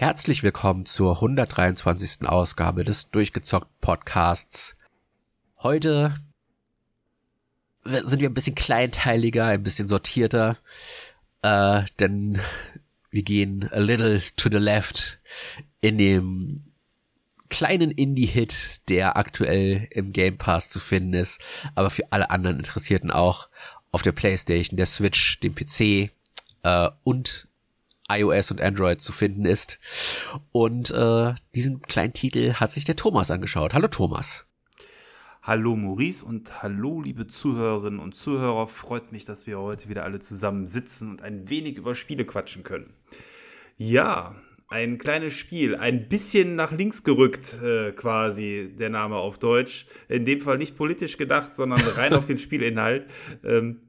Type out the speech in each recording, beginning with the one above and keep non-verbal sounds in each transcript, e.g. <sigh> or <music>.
Herzlich willkommen zur 123. Ausgabe des Durchgezockt Podcasts. Heute sind wir ein bisschen kleinteiliger, ein bisschen sortierter, äh, denn wir gehen a little to the left in dem kleinen Indie-Hit, der aktuell im Game Pass zu finden ist, aber für alle anderen Interessierten auch auf der PlayStation, der Switch, dem PC äh, und iOS und Android zu finden ist. Und äh, diesen kleinen Titel hat sich der Thomas angeschaut. Hallo Thomas. Hallo Maurice und hallo liebe Zuhörerinnen und Zuhörer. Freut mich, dass wir heute wieder alle zusammen sitzen und ein wenig über Spiele quatschen können. Ja, ein kleines Spiel, ein bisschen nach links gerückt äh, quasi der Name auf Deutsch. In dem Fall nicht politisch gedacht, sondern rein <laughs> auf den Spielinhalt. Ähm,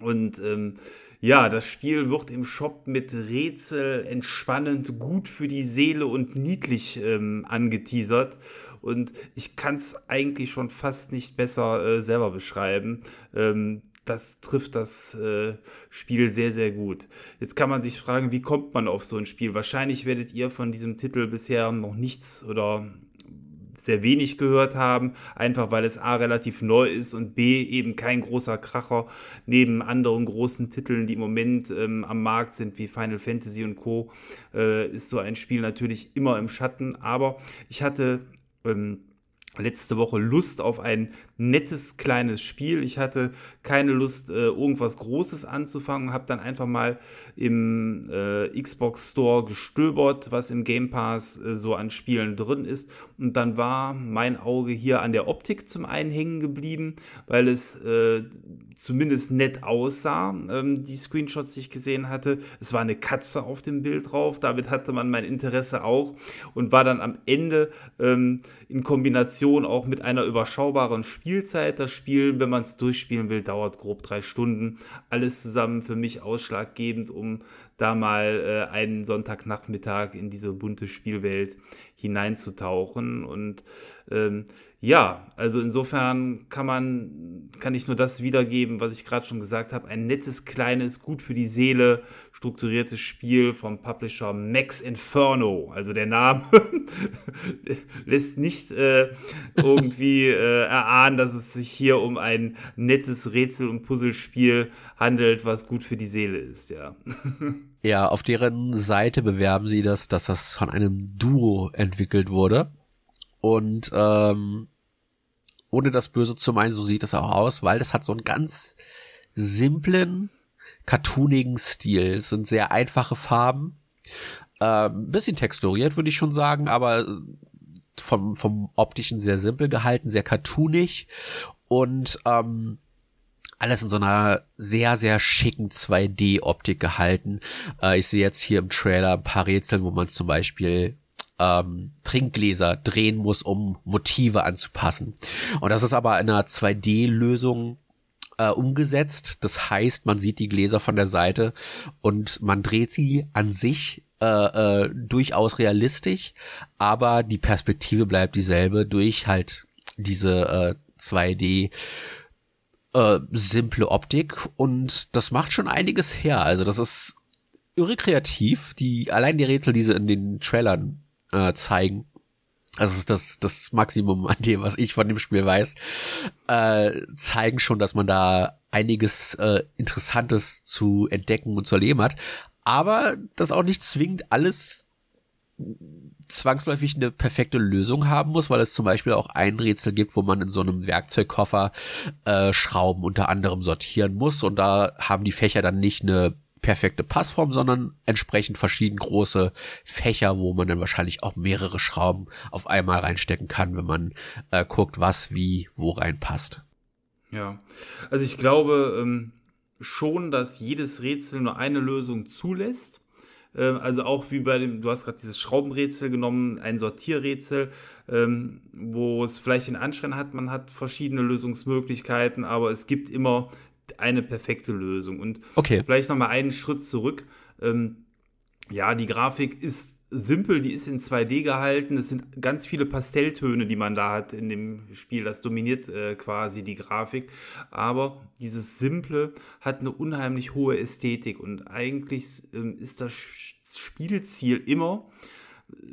und ähm, ja, das Spiel wird im Shop mit Rätsel entspannend, gut für die Seele und niedlich ähm, angeteasert. Und ich kann es eigentlich schon fast nicht besser äh, selber beschreiben. Ähm, das trifft das äh, Spiel sehr, sehr gut. Jetzt kann man sich fragen, wie kommt man auf so ein Spiel? Wahrscheinlich werdet ihr von diesem Titel bisher noch nichts oder sehr wenig gehört haben, einfach weil es A relativ neu ist und B eben kein großer Kracher neben anderen großen Titeln, die im Moment ähm, am Markt sind, wie Final Fantasy und Co., äh, ist so ein Spiel natürlich immer im Schatten. Aber ich hatte ähm, letzte Woche Lust auf ein nettes kleines Spiel. Ich hatte keine Lust, äh, irgendwas Großes anzufangen, habe dann einfach mal im äh, Xbox Store gestöbert, was im Game Pass äh, so an Spielen drin ist. Und dann war mein Auge hier an der Optik zum einen hängen geblieben, weil es äh, zumindest nett aussah, ähm, die Screenshots, die ich gesehen hatte. Es war eine Katze auf dem Bild drauf, damit hatte man mein Interesse auch und war dann am Ende ähm, in Kombination auch mit einer überschaubaren Spielzeit. Das Spiel, wenn man es durchspielen will, dauert grob drei Stunden. Alles zusammen für mich ausschlaggebend, um da mal äh, einen Sonntagnachmittag in diese bunte Spielwelt hineinzutauchen und ähm, ja, also insofern kann man, kann ich nur das wiedergeben, was ich gerade schon gesagt habe. Ein nettes, kleines, gut für die Seele strukturiertes Spiel vom Publisher Max Inferno. Also der Name <laughs> lässt nicht äh, irgendwie äh, erahnen, dass es sich hier um ein nettes Rätsel- und Puzzlespiel handelt, was gut für die Seele ist, ja. <laughs> ja, auf deren Seite bewerben sie das, dass das von einem Duo entwickelt wurde. Und ähm, ohne das Böse zu meinen, so sieht es auch aus, weil das hat so einen ganz simplen, cartoonigen Stil. Es sind sehr einfache Farben. Äh, bisschen texturiert, würde ich schon sagen, aber vom, vom optischen sehr simpel gehalten, sehr cartoonig und ähm, alles in so einer sehr, sehr schicken 2D-Optik gehalten. Äh, ich sehe jetzt hier im Trailer ein paar Rätsel, wo man zum Beispiel ähm, Trinkgläser drehen muss, um Motive anzupassen. Und das ist aber in einer 2D-Lösung äh, umgesetzt. Das heißt, man sieht die Gläser von der Seite und man dreht sie an sich äh, äh, durchaus realistisch, aber die Perspektive bleibt dieselbe durch halt diese äh, 2D äh, simple Optik und das macht schon einiges her. Also das ist irre kreativ. Die allein die Rätsel, die sie in den Trailern äh, zeigen. Also das, das Maximum an dem, was ich von dem Spiel weiß, äh, zeigen schon, dass man da einiges äh, Interessantes zu entdecken und zu erleben hat. Aber das auch nicht zwingend alles zwangsläufig eine perfekte Lösung haben muss, weil es zum Beispiel auch ein Rätsel gibt, wo man in so einem Werkzeugkoffer äh, Schrauben unter anderem sortieren muss und da haben die Fächer dann nicht eine perfekte Passform, sondern entsprechend verschieden große Fächer, wo man dann wahrscheinlich auch mehrere Schrauben auf einmal reinstecken kann, wenn man äh, guckt, was wie wo reinpasst. Ja, also ich glaube ähm, schon, dass jedes Rätsel nur eine Lösung zulässt. Ähm, also auch wie bei dem, du hast gerade dieses Schraubenrätsel genommen, ein Sortierrätsel, ähm, wo es vielleicht den Anschein hat, man hat verschiedene Lösungsmöglichkeiten, aber es gibt immer eine perfekte Lösung. Und okay. vielleicht nochmal einen Schritt zurück. Ähm, ja, die Grafik ist simpel, die ist in 2D gehalten. Es sind ganz viele Pastelltöne, die man da hat in dem Spiel. Das dominiert äh, quasi die Grafik. Aber dieses Simple hat eine unheimlich hohe Ästhetik und eigentlich ähm, ist das Spielziel immer,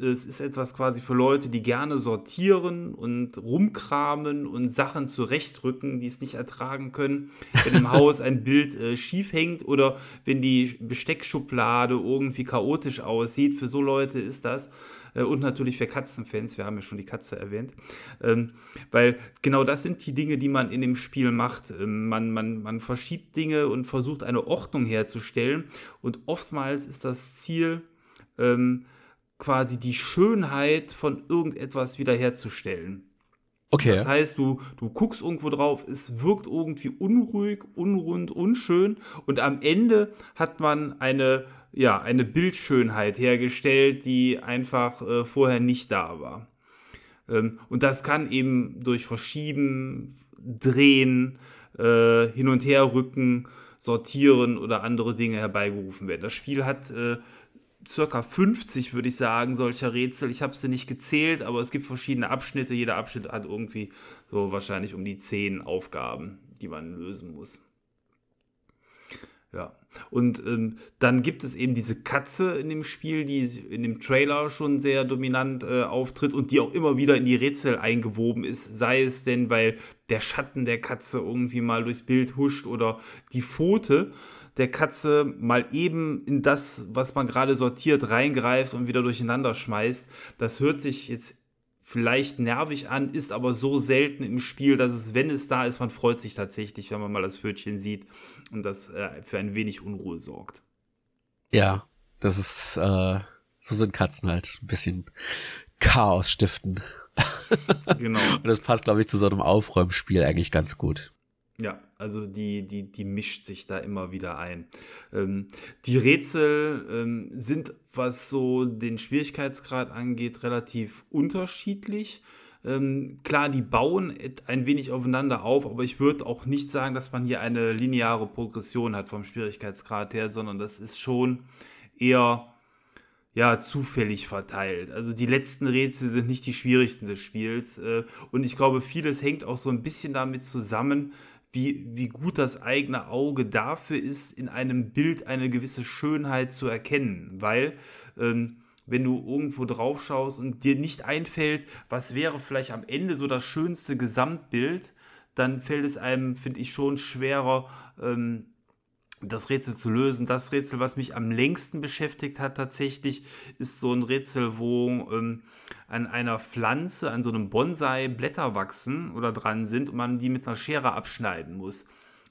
es ist etwas quasi für Leute, die gerne sortieren und rumkramen und Sachen zurechtrücken, die es nicht ertragen können, wenn im <laughs> Haus ein Bild äh, schief hängt oder wenn die Besteckschublade irgendwie chaotisch aussieht. Für so Leute ist das. Äh, und natürlich für Katzenfans, wir haben ja schon die Katze erwähnt. Ähm, weil genau das sind die Dinge, die man in dem Spiel macht. Ähm, man, man, man verschiebt Dinge und versucht eine Ordnung herzustellen. Und oftmals ist das Ziel, ähm, quasi die Schönheit von irgendetwas wiederherzustellen. Okay. Das heißt, du, du guckst irgendwo drauf, es wirkt irgendwie unruhig, unrund, unschön und am Ende hat man eine, ja, eine Bildschönheit hergestellt, die einfach äh, vorher nicht da war. Ähm, und das kann eben durch Verschieben, Drehen, äh, Hin- und Herrücken, Sortieren oder andere Dinge herbeigerufen werden. Das Spiel hat äh, circa 50, würde ich sagen, solcher Rätsel. Ich habe sie nicht gezählt, aber es gibt verschiedene Abschnitte. Jeder Abschnitt hat irgendwie so wahrscheinlich um die 10 Aufgaben, die man lösen muss. Ja. Und ähm, dann gibt es eben diese Katze in dem Spiel, die in dem Trailer schon sehr dominant äh, auftritt und die auch immer wieder in die Rätsel eingewoben ist. Sei es denn, weil der Schatten der Katze irgendwie mal durchs Bild huscht oder die Pfote der Katze mal eben in das, was man gerade sortiert, reingreift und wieder durcheinander schmeißt. Das hört sich jetzt vielleicht nervig an, ist aber so selten im Spiel, dass es, wenn es da ist, man freut sich tatsächlich, wenn man mal das Pfötchen sieht und das äh, für ein wenig Unruhe sorgt. Ja, das ist, äh, so sind Katzen halt ein bisschen Chaos stiften. <laughs> genau. und das passt, glaube ich, zu so einem Aufräumspiel eigentlich ganz gut. Ja, also die, die, die mischt sich da immer wieder ein. Ähm, die Rätsel ähm, sind, was so den Schwierigkeitsgrad angeht, relativ unterschiedlich. Ähm, klar, die bauen ein wenig aufeinander auf, aber ich würde auch nicht sagen, dass man hier eine lineare Progression hat vom Schwierigkeitsgrad her, sondern das ist schon eher ja, zufällig verteilt. Also die letzten Rätsel sind nicht die schwierigsten des Spiels. Äh, und ich glaube, vieles hängt auch so ein bisschen damit zusammen, wie, wie gut das eigene Auge dafür ist, in einem Bild eine gewisse Schönheit zu erkennen. Weil, ähm, wenn du irgendwo drauf schaust und dir nicht einfällt, was wäre vielleicht am Ende so das schönste Gesamtbild, dann fällt es einem, finde ich, schon schwerer, ähm, das Rätsel zu lösen. Das Rätsel, was mich am längsten beschäftigt hat tatsächlich, ist so ein Rätsel, wo ähm, an einer Pflanze, an so einem Bonsai Blätter wachsen oder dran sind und man die mit einer Schere abschneiden muss.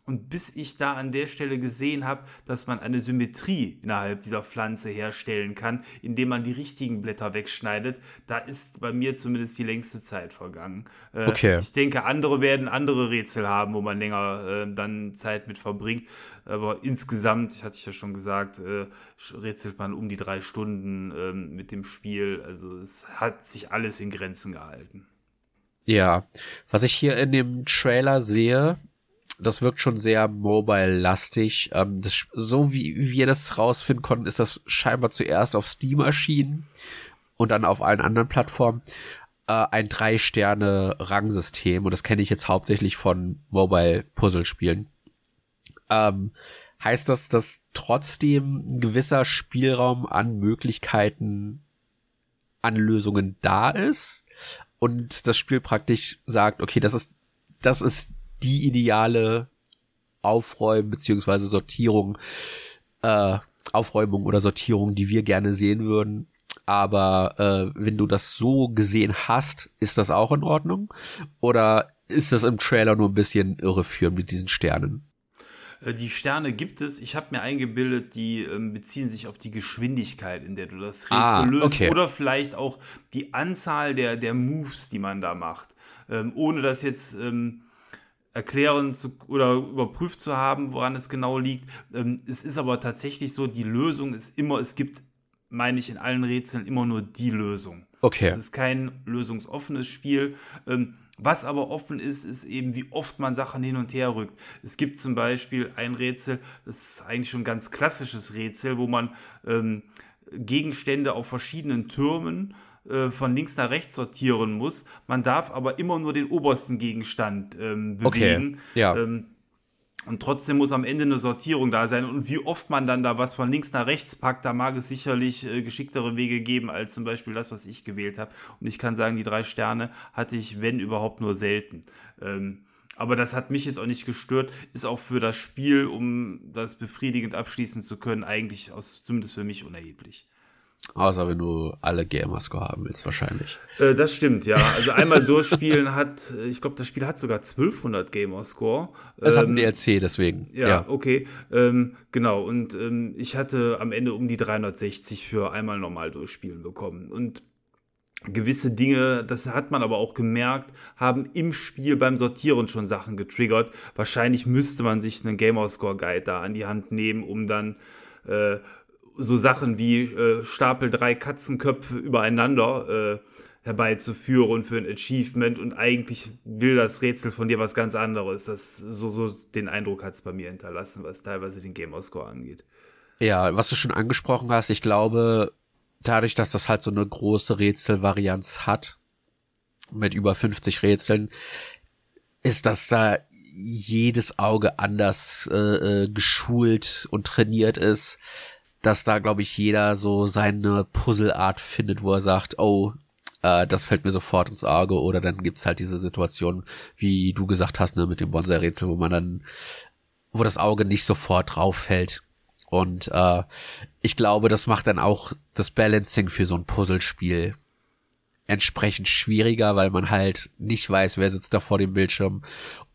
Und bis ich da an der Stelle gesehen habe, dass man eine Symmetrie innerhalb dieser Pflanze herstellen kann, indem man die richtigen Blätter wegschneidet, da ist bei mir zumindest die längste Zeit vergangen. Äh, okay. Ich denke, andere werden andere Rätsel haben, wo man länger äh, dann Zeit mit verbringt. Aber insgesamt, hatte ich ja schon gesagt, äh, rätselt man um die drei Stunden ähm, mit dem Spiel. Also es hat sich alles in Grenzen gehalten. Ja, was ich hier in dem Trailer sehe, das wirkt schon sehr mobile-lastig. Ähm, das, so wie wir das rausfinden konnten, ist das scheinbar zuerst auf Steam erschienen und dann auf allen anderen Plattformen äh, ein Drei-Sterne-Rangsystem und das kenne ich jetzt hauptsächlich von Mobile-Puzzle-Spielen. Ähm, heißt das, dass trotzdem ein gewisser Spielraum an Möglichkeiten, an Lösungen da ist und das Spiel praktisch sagt, okay, das ist, das ist die ideale Aufräumen beziehungsweise Sortierung, äh, Aufräumung oder Sortierung, die wir gerne sehen würden. Aber äh, wenn du das so gesehen hast, ist das auch in Ordnung? Oder ist das im Trailer nur ein bisschen irreführend mit diesen Sternen? Äh, die Sterne gibt es. Ich habe mir eingebildet, die ähm, beziehen sich auf die Geschwindigkeit, in der du das Rätsel ah, löst. Okay. Oder vielleicht auch die Anzahl der, der Moves, die man da macht. Ähm, ohne das jetzt ähm, erklären zu, oder überprüft zu haben, woran es genau liegt. Ähm, es ist aber tatsächlich so, die Lösung ist immer, es gibt, meine ich, in allen Rätseln immer nur die Lösung. Okay. Es ist kein lösungsoffenes Spiel. Ähm, was aber offen ist, ist eben, wie oft man Sachen hin und her rückt. Es gibt zum Beispiel ein Rätsel, das ist eigentlich schon ein ganz klassisches Rätsel, wo man ähm, Gegenstände auf verschiedenen Türmen äh, von links nach rechts sortieren muss. Man darf aber immer nur den obersten Gegenstand ähm, bewegen. Okay. Ja. Ähm, Und trotzdem muss am Ende eine Sortierung da sein. Und wie oft man dann da was von links nach rechts packt, da mag es sicherlich äh, geschicktere Wege geben, als zum Beispiel das, was ich gewählt habe. Und ich kann sagen, die drei Sterne hatte ich, wenn überhaupt, nur selten. Ähm, aber das hat mich jetzt auch nicht gestört. Ist auch für das Spiel, um das befriedigend abschließen zu können, eigentlich aus, zumindest für mich unerheblich. Außer wenn du alle Gamerscore haben willst, wahrscheinlich. Äh, das stimmt, ja. Also einmal durchspielen <laughs> hat, äh, ich glaube, das Spiel hat sogar 1200 Gamerscore. Es ähm, hat ein DLC, deswegen. Ja, ja. okay. Ähm, genau, und ähm, ich hatte am Ende um die 360 für einmal normal durchspielen bekommen. Und gewisse Dinge, das hat man aber auch gemerkt, haben im Spiel beim Sortieren schon Sachen getriggert. Wahrscheinlich müsste man sich einen Gamerscore Guide da an die Hand nehmen, um dann äh, so Sachen wie äh, Stapel drei Katzenköpfe übereinander äh, herbeizuführen für ein Achievement und eigentlich will das Rätsel von dir was ganz anderes. Das so, so den Eindruck hat es bei mir hinterlassen, was teilweise den Gamerscore angeht. Ja, was du schon angesprochen hast, ich glaube, dadurch, dass das halt so eine große Rätselvarianz hat, mit über 50 Rätseln, ist das da jedes Auge anders äh, äh, geschult und trainiert ist dass da, glaube ich, jeder so seine Puzzleart findet, wo er sagt, oh, äh, das fällt mir sofort ins Auge. Oder dann gibt's halt diese Situation, wie du gesagt hast, ne, mit dem Bonsai-Rätsel, wo man dann, wo das Auge nicht sofort drauf fällt. Und äh, ich glaube, das macht dann auch das Balancing für so ein Puzzlespiel entsprechend schwieriger, weil man halt nicht weiß, wer sitzt da vor dem Bildschirm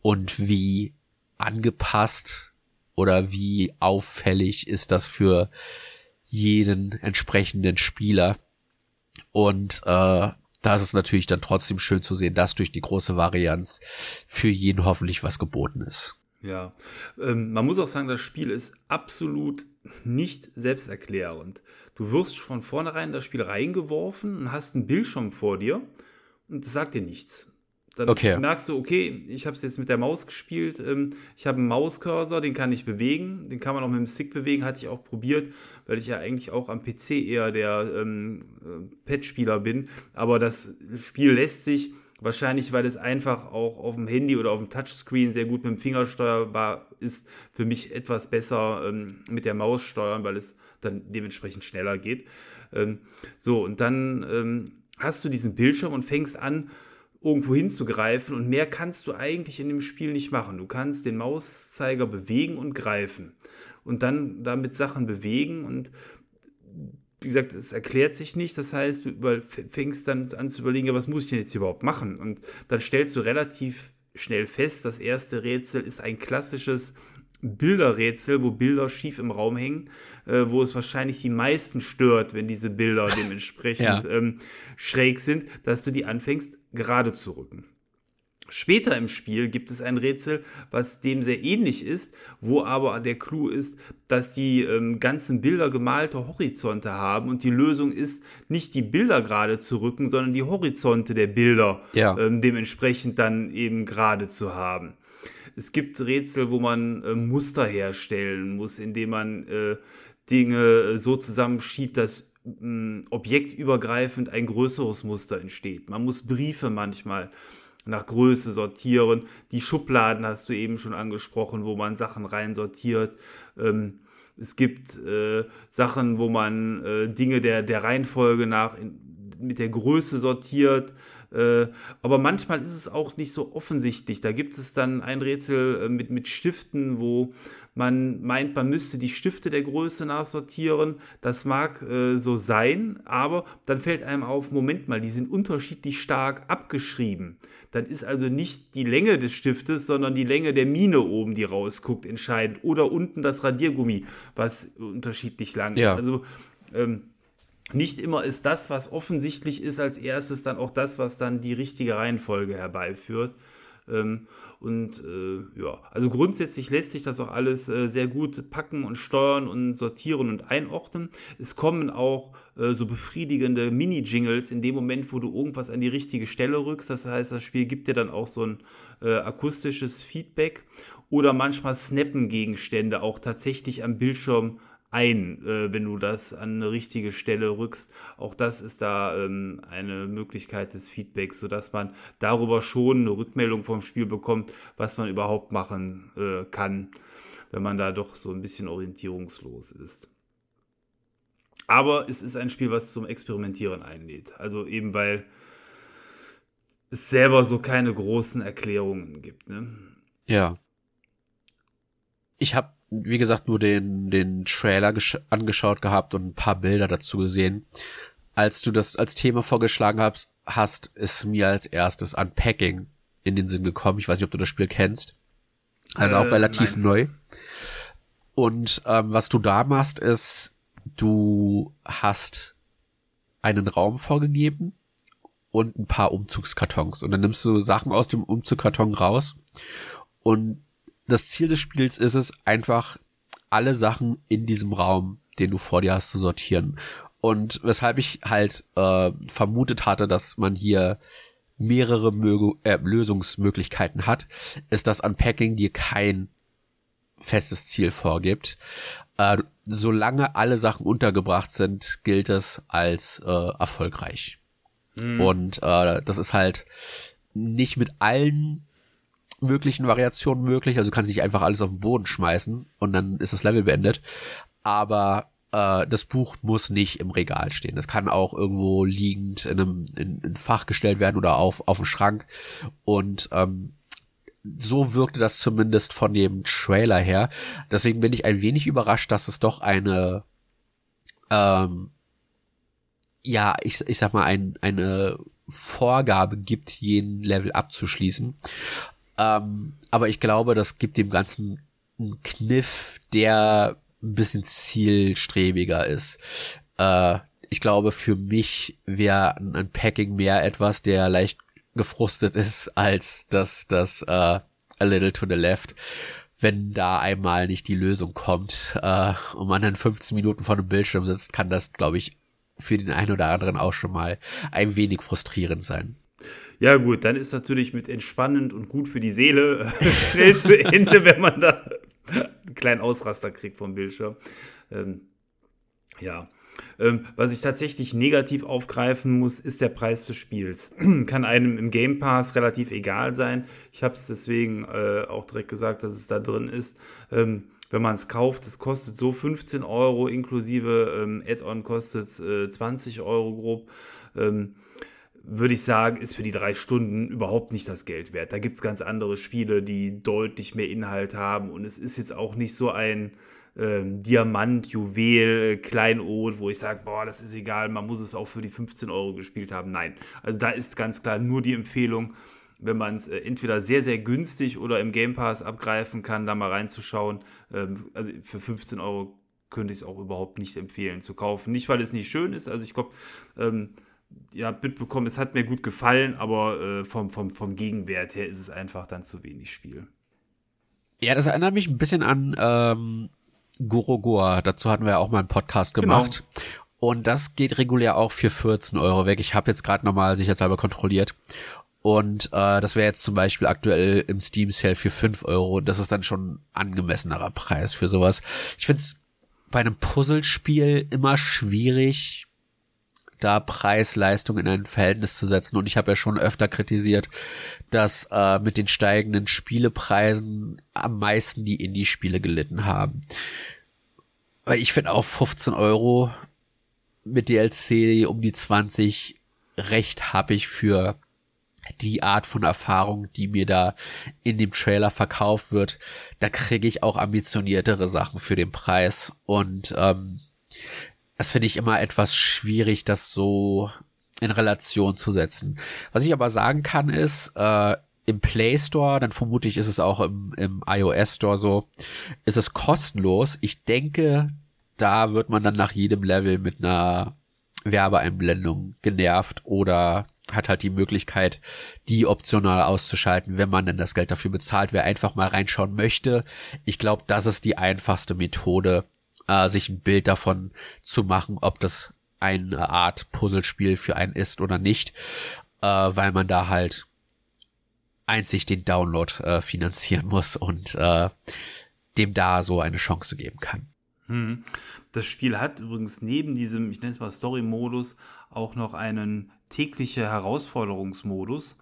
und wie angepasst oder wie auffällig ist das für jeden entsprechenden Spieler. Und äh, da ist es natürlich dann trotzdem schön zu sehen, dass durch die große Varianz für jeden hoffentlich was geboten ist. Ja, ähm, man muss auch sagen, das Spiel ist absolut nicht selbsterklärend. Du wirst von vornherein in das Spiel reingeworfen und hast einen Bildschirm vor dir und das sagt dir nichts. Dann okay. merkst du, okay, ich habe es jetzt mit der Maus gespielt. Ähm, ich habe einen Mauscursor, den kann ich bewegen. Den kann man auch mit dem Stick bewegen, hatte ich auch probiert, weil ich ja eigentlich auch am PC eher der ähm, äh, Pad-Spieler bin. Aber das Spiel lässt sich wahrscheinlich, weil es einfach auch auf dem Handy oder auf dem Touchscreen sehr gut mit dem Finger steuerbar ist, für mich etwas besser ähm, mit der Maus steuern, weil es dann dementsprechend schneller geht. Ähm, so, und dann ähm, hast du diesen Bildschirm und fängst an, irgendwo hinzugreifen und mehr kannst du eigentlich in dem Spiel nicht machen. Du kannst den Mauszeiger bewegen und greifen und dann damit Sachen bewegen und wie gesagt, es erklärt sich nicht. Das heißt, du fängst dann an zu überlegen, was muss ich denn jetzt überhaupt machen? Und dann stellst du relativ schnell fest, das erste Rätsel ist ein klassisches Bilderrätsel, wo Bilder schief im Raum hängen, äh, wo es wahrscheinlich die meisten stört, wenn diese Bilder <laughs> dementsprechend ja. ähm, schräg sind, dass du die anfängst gerade zu rücken. Später im Spiel gibt es ein Rätsel, was dem sehr ähnlich ist, wo aber der Clou ist, dass die ähm, ganzen Bilder gemalte Horizonte haben und die Lösung ist, nicht die Bilder gerade zu rücken, sondern die Horizonte der Bilder ja. ähm, dementsprechend dann eben gerade zu haben. Es gibt Rätsel, wo man äh, Muster herstellen muss, indem man äh, Dinge so zusammenschiebt, dass objektübergreifend ein größeres Muster entsteht. Man muss Briefe manchmal nach Größe sortieren. Die Schubladen hast du eben schon angesprochen, wo man Sachen reinsortiert. Ähm, es gibt äh, Sachen, wo man äh, Dinge der, der Reihenfolge nach mit der Größe sortiert. Äh, aber manchmal ist es auch nicht so offensichtlich. Da gibt es dann ein Rätsel äh, mit, mit Stiften, wo man meint, man müsste die Stifte der Größe nachsortieren. Das mag äh, so sein, aber dann fällt einem auf, Moment mal, die sind unterschiedlich stark abgeschrieben. Dann ist also nicht die Länge des Stiftes, sondern die Länge der Mine oben, die rausguckt, entscheidend. Oder unten das Radiergummi, was unterschiedlich lang ja. ist. Also ähm, nicht immer ist das, was offensichtlich ist, als erstes dann auch das, was dann die richtige Reihenfolge herbeiführt. Ähm, und äh, ja, also grundsätzlich lässt sich das auch alles äh, sehr gut packen und steuern und sortieren und einordnen. Es kommen auch äh, so befriedigende Mini-Jingles in dem Moment, wo du irgendwas an die richtige Stelle rückst. Das heißt, das Spiel gibt dir dann auch so ein äh, akustisches Feedback oder manchmal snappen Gegenstände auch tatsächlich am Bildschirm ein, äh, wenn du das an eine richtige Stelle rückst. Auch das ist da ähm, eine Möglichkeit des Feedbacks, sodass man darüber schon eine Rückmeldung vom Spiel bekommt, was man überhaupt machen äh, kann, wenn man da doch so ein bisschen orientierungslos ist. Aber es ist ein Spiel, was zum Experimentieren einlädt. Also eben weil es selber so keine großen Erklärungen gibt. Ne? Ja. Ich habe wie gesagt, nur den, den Trailer angeschaut gehabt und ein paar Bilder dazu gesehen. Als du das als Thema vorgeschlagen hast, hast, ist mir als erstes Unpacking in den Sinn gekommen. Ich weiß nicht, ob du das Spiel kennst. Also auch äh, relativ nein. neu. Und ähm, was du da machst, ist, du hast einen Raum vorgegeben und ein paar Umzugskartons. Und dann nimmst du Sachen aus dem Umzugskarton raus und das Ziel des Spiels ist es, einfach alle Sachen in diesem Raum, den du vor dir hast, zu sortieren. Und weshalb ich halt äh, vermutet hatte, dass man hier mehrere Möge, äh, Lösungsmöglichkeiten hat, ist, dass Unpacking dir kein festes Ziel vorgibt. Äh, solange alle Sachen untergebracht sind, gilt es als äh, erfolgreich. Mhm. Und äh, das ist halt nicht mit allen möglichen Variationen möglich. Also du kannst nicht einfach alles auf den Boden schmeißen und dann ist das Level beendet. Aber äh, das Buch muss nicht im Regal stehen. Das kann auch irgendwo liegend in einem in, in Fach gestellt werden oder auf, auf dem Schrank. Und ähm, so wirkte das zumindest von dem Trailer her. Deswegen bin ich ein wenig überrascht, dass es doch eine ähm, ja, ich, ich sag mal, ein, eine Vorgabe gibt, jeden Level abzuschließen. Ähm, aber ich glaube, das gibt dem Ganzen einen Kniff, der ein bisschen zielstrebiger ist. Äh, ich glaube, für mich wäre ein Packing mehr etwas, der leicht gefrustet ist, als das, das äh, A Little to the Left. Wenn da einmal nicht die Lösung kommt äh, und man dann 15 Minuten vor dem Bildschirm sitzt, kann das, glaube ich, für den einen oder anderen auch schon mal ein wenig frustrierend sein. Ja, gut, dann ist natürlich mit entspannend und gut für die Seele äh, <laughs> schnell zu Ende, wenn man da einen kleinen Ausraster kriegt vom Bildschirm. Ähm, ja. Ähm, was ich tatsächlich negativ aufgreifen muss, ist der Preis des Spiels. <clears throat> Kann einem im Game Pass relativ egal sein. Ich habe es deswegen äh, auch direkt gesagt, dass es da drin ist. Ähm, wenn man es kauft, es kostet so 15 Euro, inklusive ähm, Add-on kostet äh, 20 Euro grob. Ähm, würde ich sagen, ist für die drei Stunden überhaupt nicht das Geld wert. Da gibt es ganz andere Spiele, die deutlich mehr Inhalt haben und es ist jetzt auch nicht so ein ähm, Diamant, Juwel, Kleinod, wo ich sage, boah, das ist egal, man muss es auch für die 15 Euro gespielt haben. Nein, also da ist ganz klar nur die Empfehlung, wenn man es äh, entweder sehr, sehr günstig oder im Game Pass abgreifen kann, da mal reinzuschauen. Ähm, also für 15 Euro könnte ich es auch überhaupt nicht empfehlen zu kaufen. Nicht, weil es nicht schön ist, also ich glaube, ähm, ja, mitbekommen, es hat mir gut gefallen, aber äh, vom, vom, vom Gegenwert her ist es einfach dann zu wenig Spiel. Ja, das erinnert mich ein bisschen an ähm, Gorogoa. Dazu hatten wir ja auch mal einen Podcast genau. gemacht. Genau. Und das geht regulär auch für 14 Euro weg. Ich habe jetzt gerade nochmal sicherheitshalber kontrolliert. Und äh, das wäre jetzt zum Beispiel aktuell im Steam Sale für 5 Euro. Und das ist dann schon ein angemessenerer Preis für sowas. Ich finde es bei einem Puzzlespiel immer schwierig, da Preis-Leistung in ein Verhältnis zu setzen. Und ich habe ja schon öfter kritisiert, dass äh, mit den steigenden Spielepreisen am meisten die Indie-Spiele gelitten haben. Weil ich finde auch 15 Euro mit DLC um die 20 recht habe ich für die Art von Erfahrung, die mir da in dem Trailer verkauft wird. Da kriege ich auch ambitioniertere Sachen für den Preis. Und ähm, das finde ich immer etwas schwierig, das so in Relation zu setzen. Was ich aber sagen kann ist, äh, im Play Store, dann vermute ich, ist es auch im, im iOS Store so, ist es kostenlos. Ich denke, da wird man dann nach jedem Level mit einer Werbeeinblendung genervt oder hat halt die Möglichkeit, die optional auszuschalten, wenn man denn das Geld dafür bezahlt. Wer einfach mal reinschauen möchte, ich glaube, das ist die einfachste Methode, äh, sich ein Bild davon zu machen, ob das eine Art Puzzlespiel für einen ist oder nicht, äh, weil man da halt einzig den Download äh, finanzieren <laughs> muss und äh, dem da so eine Chance geben kann. Hm. Das Spiel hat übrigens neben diesem, ich nenne es mal Story-Modus, auch noch einen tägliche Herausforderungsmodus.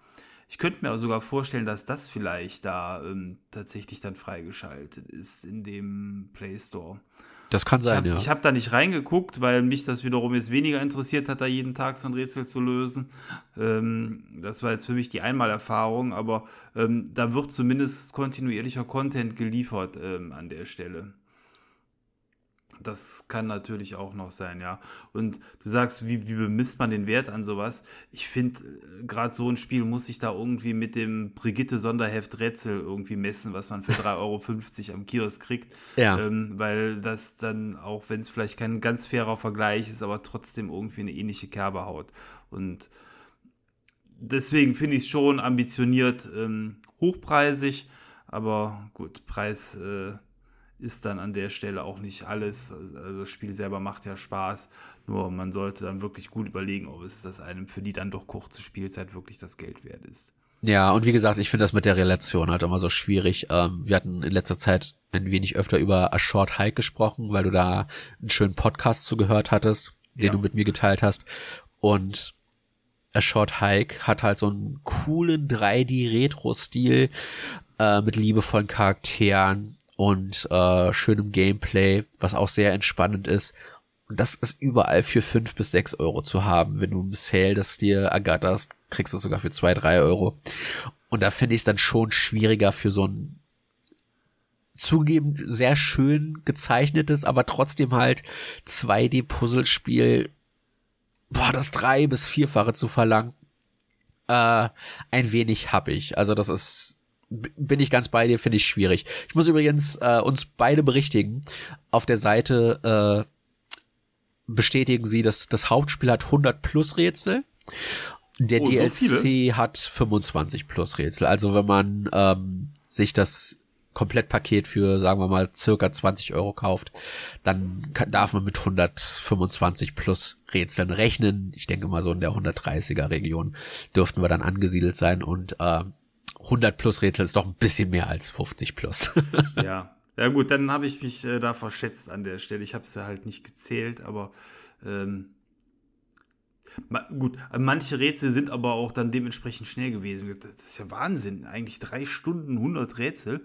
Ich könnte mir sogar vorstellen, dass das vielleicht da ähm, tatsächlich dann freigeschaltet ist in dem Play Store. Das kann sein, ich hab, ja. Ich habe da nicht reingeguckt, weil mich das wiederum jetzt weniger interessiert hat, da jeden Tag so ein Rätsel zu lösen. Ähm, das war jetzt für mich die Einmalerfahrung, aber ähm, da wird zumindest kontinuierlicher Content geliefert ähm, an der Stelle. Das kann natürlich auch noch sein, ja. Und du sagst, wie, wie bemisst man den Wert an sowas? Ich finde, äh, gerade so ein Spiel muss sich da irgendwie mit dem Brigitte-Sonderheft Rätsel irgendwie messen, was man für 3,50 Euro am Kiosk kriegt. Ja. Ähm, weil das dann, auch wenn es vielleicht kein ganz fairer Vergleich ist, aber trotzdem irgendwie eine ähnliche Kerbe haut. Und deswegen finde ich es schon ambitioniert ähm, hochpreisig, aber gut, Preis. Äh, ist dann an der Stelle auch nicht alles. Also das Spiel selber macht ja Spaß, nur man sollte dann wirklich gut überlegen, ob es das einem für die dann doch kurze Spielzeit wirklich das Geld wert ist. Ja, und wie gesagt, ich finde das mit der Relation halt immer so schwierig. Ähm, wir hatten in letzter Zeit ein wenig öfter über A Short Hike gesprochen, weil du da einen schönen Podcast zugehört hattest, den ja. du mit mir geteilt hast. Und A Short Hike hat halt so einen coolen 3D-Retro-Stil äh, mit liebevollen Charakteren, und äh, schönem Gameplay, was auch sehr entspannend ist. Und das ist überall für fünf bis sechs Euro zu haben. Wenn du im Sale das dir ergatterst, kriegst du sogar für zwei, drei Euro. Und da finde ich es dann schon schwieriger für so ein zugeben sehr schön gezeichnetes, aber trotzdem halt 2D-Puzzlespiel, boah, das drei- bis vierfache zu verlangen. Äh, ein wenig hab ich. Also das ist bin ich ganz bei dir, finde ich schwierig. Ich muss übrigens äh, uns beide berichtigen. Auf der Seite äh, bestätigen sie, dass das Hauptspiel hat 100 plus Rätsel. Der oh, DLC so hat 25 plus Rätsel. Also wenn man ähm, sich das Komplettpaket für, sagen wir mal, circa 20 Euro kauft, dann kann, darf man mit 125 plus Rätseln rechnen. Ich denke mal so in der 130er Region dürften wir dann angesiedelt sein und äh, 100 plus Rätsel ist doch ein bisschen mehr als 50 plus. <laughs> ja. Ja gut, dann habe ich mich äh, da verschätzt an der Stelle. Ich habe es ja halt nicht gezählt, aber ähm, ma gut, manche Rätsel sind aber auch dann dementsprechend schnell gewesen. Das ist ja Wahnsinn. Eigentlich drei Stunden 100 Rätsel.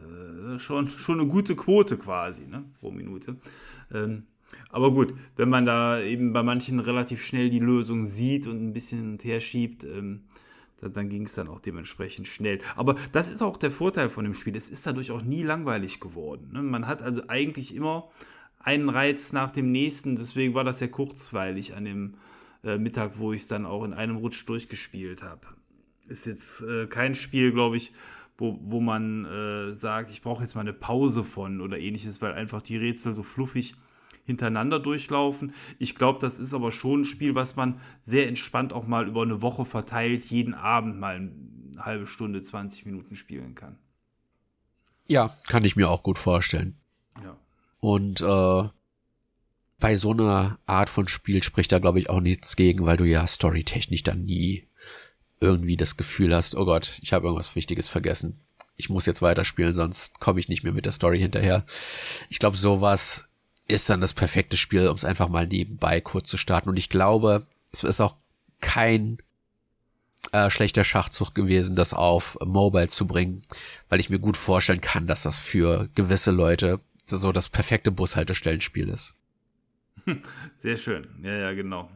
Äh, schon, schon eine gute Quote quasi, ne, pro Minute. Ähm, aber gut, wenn man da eben bei manchen relativ schnell die Lösung sieht und ein bisschen und her schiebt, ähm, dann ging es dann auch dementsprechend schnell. Aber das ist auch der Vorteil von dem Spiel. Es ist dadurch auch nie langweilig geworden. Ne? Man hat also eigentlich immer einen Reiz nach dem nächsten. Deswegen war das ja kurzweilig an dem äh, Mittag, wo ich es dann auch in einem Rutsch durchgespielt habe. Ist jetzt äh, kein Spiel, glaube ich, wo, wo man äh, sagt, ich brauche jetzt mal eine Pause von oder ähnliches, weil einfach die Rätsel so fluffig sind hintereinander durchlaufen. Ich glaube, das ist aber schon ein Spiel, was man sehr entspannt auch mal über eine Woche verteilt, jeden Abend mal eine halbe Stunde, 20 Minuten spielen kann. Ja, kann ich mir auch gut vorstellen. Ja. Und äh, bei so einer Art von Spiel spricht da, glaube ich, auch nichts gegen, weil du ja storytechnisch dann nie irgendwie das Gefühl hast, oh Gott, ich habe irgendwas Wichtiges vergessen. Ich muss jetzt weiterspielen, sonst komme ich nicht mehr mit der Story hinterher. Ich glaube, sowas ist dann das perfekte Spiel, um es einfach mal nebenbei kurz zu starten. Und ich glaube, es ist auch kein äh, schlechter Schachzug gewesen, das auf Mobile zu bringen, weil ich mir gut vorstellen kann, dass das für gewisse Leute so das perfekte Bushaltestellenspiel ist. <laughs> Sehr schön. Ja, ja, genau.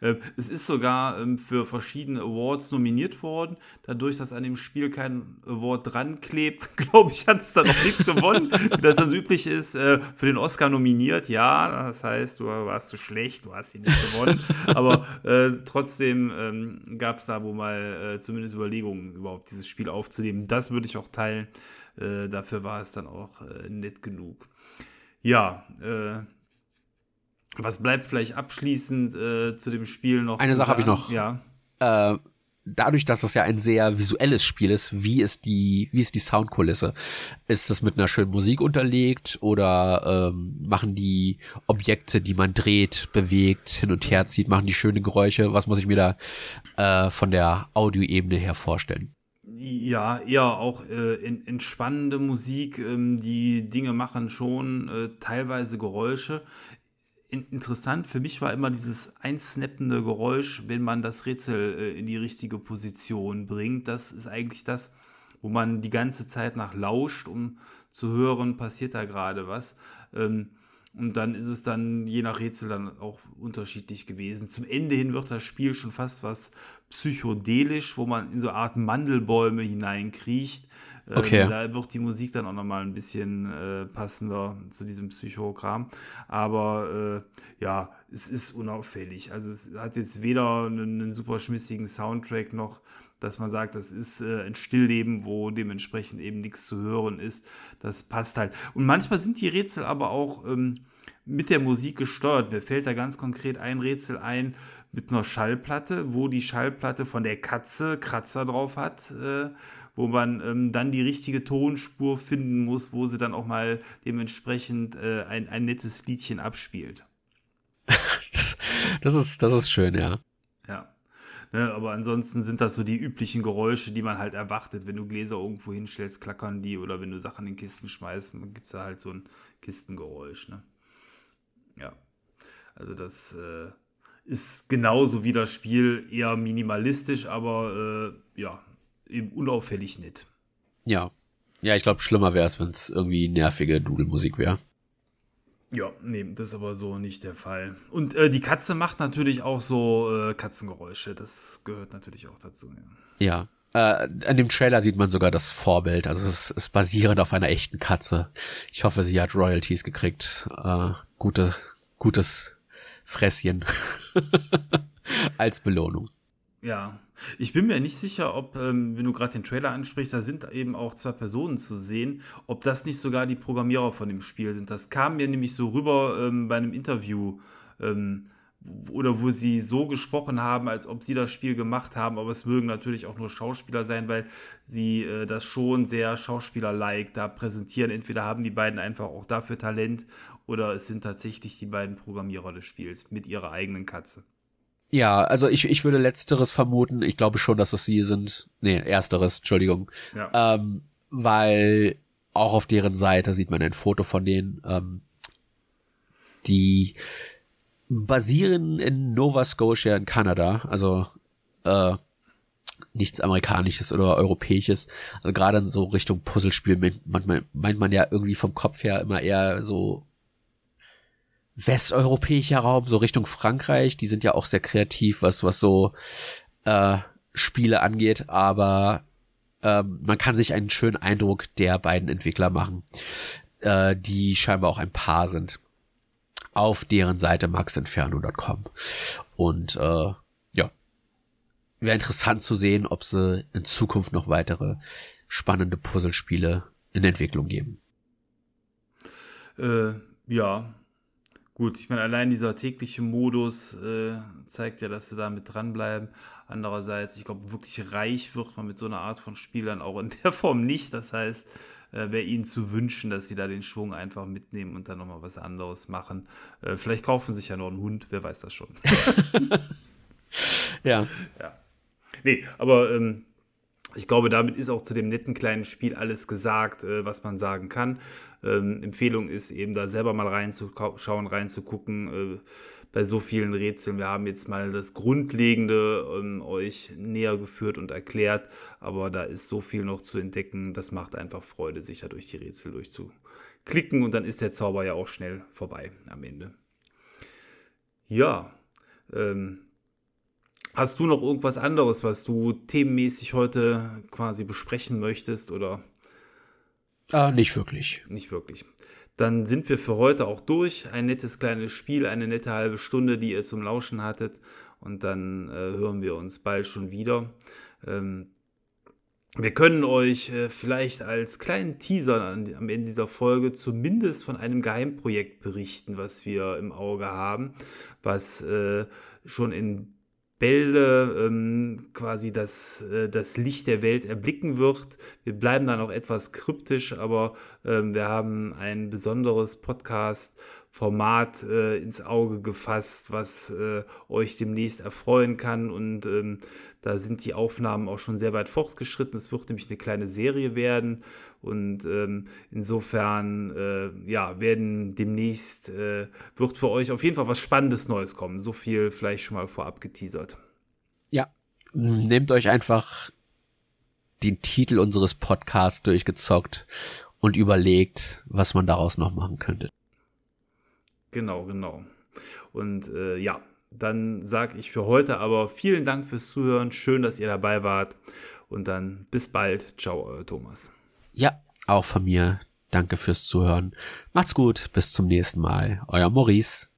Äh, es ist sogar ähm, für verschiedene Awards nominiert worden. Dadurch, dass an dem Spiel kein Award dran klebt, <laughs> glaube ich, hat es dann auch nichts gewonnen. Wie das dann üblich ist, äh, für den Oscar nominiert, ja. Das heißt, du warst zu schlecht, du hast ihn nicht gewonnen. Aber äh, trotzdem ähm, gab es da wohl mal äh, zumindest Überlegungen, überhaupt dieses Spiel aufzunehmen. Das würde ich auch teilen. Äh, dafür war es dann auch äh, nett genug. Ja, äh, was bleibt vielleicht abschließend äh, zu dem Spiel noch? Eine Sache habe ich noch. Ja. Äh, dadurch, dass das ja ein sehr visuelles Spiel ist, wie ist die, wie ist die Soundkulisse? Ist das mit einer schönen Musik unterlegt oder ähm, machen die Objekte, die man dreht, bewegt, hin und her zieht, machen die schöne Geräusche? Was muss ich mir da äh, von der Audioebene her vorstellen? Ja, eher auch äh, entspannende Musik. Ähm, die Dinge machen schon äh, teilweise Geräusche. In interessant für mich war immer dieses einsnappende Geräusch, wenn man das Rätsel äh, in die richtige Position bringt. Das ist eigentlich das, wo man die ganze Zeit nach lauscht, um zu hören, passiert da gerade was. Ähm, und dann ist es dann je nach Rätsel dann auch unterschiedlich gewesen. Zum Ende hin wird das Spiel schon fast was psychedelisch, wo man in so Art Mandelbäume hineinkriecht. Ähm, okay. da wird die Musik dann auch nochmal ein bisschen äh, passender zu diesem Psychogramm. Aber äh, ja, es ist unauffällig. Also es hat jetzt weder einen, einen super schmissigen Soundtrack noch dass man sagt, das ist äh, ein Stillleben, wo dementsprechend eben nichts zu hören ist. Das passt halt. Und manchmal sind die Rätsel aber auch ähm, mit der Musik gesteuert. Mir fällt da ganz konkret ein Rätsel ein mit einer Schallplatte, wo die Schallplatte von der Katze Kratzer drauf hat. Äh, wo man ähm, dann die richtige Tonspur finden muss, wo sie dann auch mal dementsprechend äh, ein, ein nettes Liedchen abspielt. das, das, ist, das ist schön, ja. Ja. Ne, aber ansonsten sind das so die üblichen Geräusche, die man halt erwartet. Wenn du Gläser irgendwo hinstellst, klackern die oder wenn du Sachen in Kisten schmeißt, gibt es da halt so ein Kistengeräusch. Ne? Ja. Also das äh, ist genauso wie das Spiel eher minimalistisch, aber äh, ja, unauffällig nett. Ja. Ja, ich glaube, schlimmer wäre es, wenn es irgendwie nervige Dudelmusik wäre. Ja, nee, das ist aber so nicht der Fall. Und äh, die Katze macht natürlich auch so äh, Katzengeräusche. Das gehört natürlich auch dazu. Ja. ja. Äh, an dem Trailer sieht man sogar das Vorbild. Also es ist basierend auf einer echten Katze. Ich hoffe, sie hat Royalties gekriegt. Äh, gute, gutes Fresschen <laughs> als Belohnung. Ja, ich bin mir nicht sicher, ob, ähm, wenn du gerade den Trailer ansprichst, da sind eben auch zwei Personen zu sehen, ob das nicht sogar die Programmierer von dem Spiel sind. Das kam mir nämlich so rüber ähm, bei einem Interview. Ähm, oder wo sie so gesprochen haben, als ob sie das Spiel gemacht haben, aber es mögen natürlich auch nur Schauspieler sein, weil sie äh, das schon sehr Schauspieler-like da präsentieren. Entweder haben die beiden einfach auch dafür Talent oder es sind tatsächlich die beiden Programmierer des Spiels mit ihrer eigenen Katze. Ja, also ich, ich würde letzteres vermuten. Ich glaube schon, dass es sie sind. Nee, ersteres, Entschuldigung. Ja. Ähm, weil auch auf deren Seite sieht man ein Foto von denen. Ähm, die basieren in Nova Scotia in Kanada, also äh, nichts Amerikanisches oder Europäisches. Also gerade in so Richtung Puzzlespiel manchmal meint man ja irgendwie vom Kopf her immer eher so westeuropäischer Raum, so Richtung Frankreich. Die sind ja auch sehr kreativ, was, was so äh, Spiele angeht, aber ähm, man kann sich einen schönen Eindruck der beiden Entwickler machen, äh, die scheinbar auch ein Paar sind. Auf deren Seite maxinferno.com. Und äh, ja, wäre interessant zu sehen, ob sie in Zukunft noch weitere spannende Puzzlespiele in Entwicklung geben. Äh, ja, Gut, ich meine, allein dieser tägliche Modus äh, zeigt ja, dass sie da mit dranbleiben. Andererseits, ich glaube, wirklich reich wird man mit so einer Art von Spielern auch in der Form nicht. Das heißt, äh, wäre ihnen zu wünschen, dass sie da den Schwung einfach mitnehmen und dann nochmal was anderes machen. Äh, vielleicht kaufen sich ja noch einen Hund, wer weiß das schon. <laughs> ja. Ja. Nee, aber ähm, ich glaube, damit ist auch zu dem netten kleinen Spiel alles gesagt, äh, was man sagen kann. Ähm, Empfehlung ist eben da selber mal reinzuschauen, reinzugucken. Äh, bei so vielen Rätseln. Wir haben jetzt mal das Grundlegende ähm, euch näher geführt und erklärt, aber da ist so viel noch zu entdecken. Das macht einfach Freude, sich da durch die Rätsel durchzuklicken und dann ist der Zauber ja auch schnell vorbei am Ende. Ja, ähm, Hast du noch irgendwas anderes, was du themenmäßig heute quasi besprechen möchtest oder? Ah, nicht wirklich. Nicht wirklich. Dann sind wir für heute auch durch. Ein nettes kleines Spiel, eine nette halbe Stunde, die ihr zum Lauschen hattet. Und dann äh, hören wir uns bald schon wieder. Ähm, wir können euch äh, vielleicht als kleinen Teaser an, am Ende dieser Folge zumindest von einem Geheimprojekt berichten, was wir im Auge haben, was äh, schon in Bälde ähm, quasi das, äh, das Licht der Welt erblicken wird. Wir bleiben da noch etwas kryptisch, aber ähm, wir haben ein besonderes Podcast Format äh, ins Auge gefasst, was äh, euch demnächst erfreuen kann. Und ähm, da sind die Aufnahmen auch schon sehr weit fortgeschritten. Es wird nämlich eine kleine Serie werden. Und ähm, insofern, äh, ja, werden demnächst, äh, wird für euch auf jeden Fall was Spannendes Neues kommen. So viel vielleicht schon mal vorab geteasert. Ja, nehmt euch einfach den Titel unseres Podcasts durchgezockt und überlegt, was man daraus noch machen könnte. Genau, genau. Und äh, ja, dann sage ich für heute aber vielen Dank fürs Zuhören. Schön, dass ihr dabei wart. Und dann bis bald. Ciao, euer Thomas. Ja, auch von mir. Danke fürs Zuhören. Macht's gut. Bis zum nächsten Mal. Euer Maurice.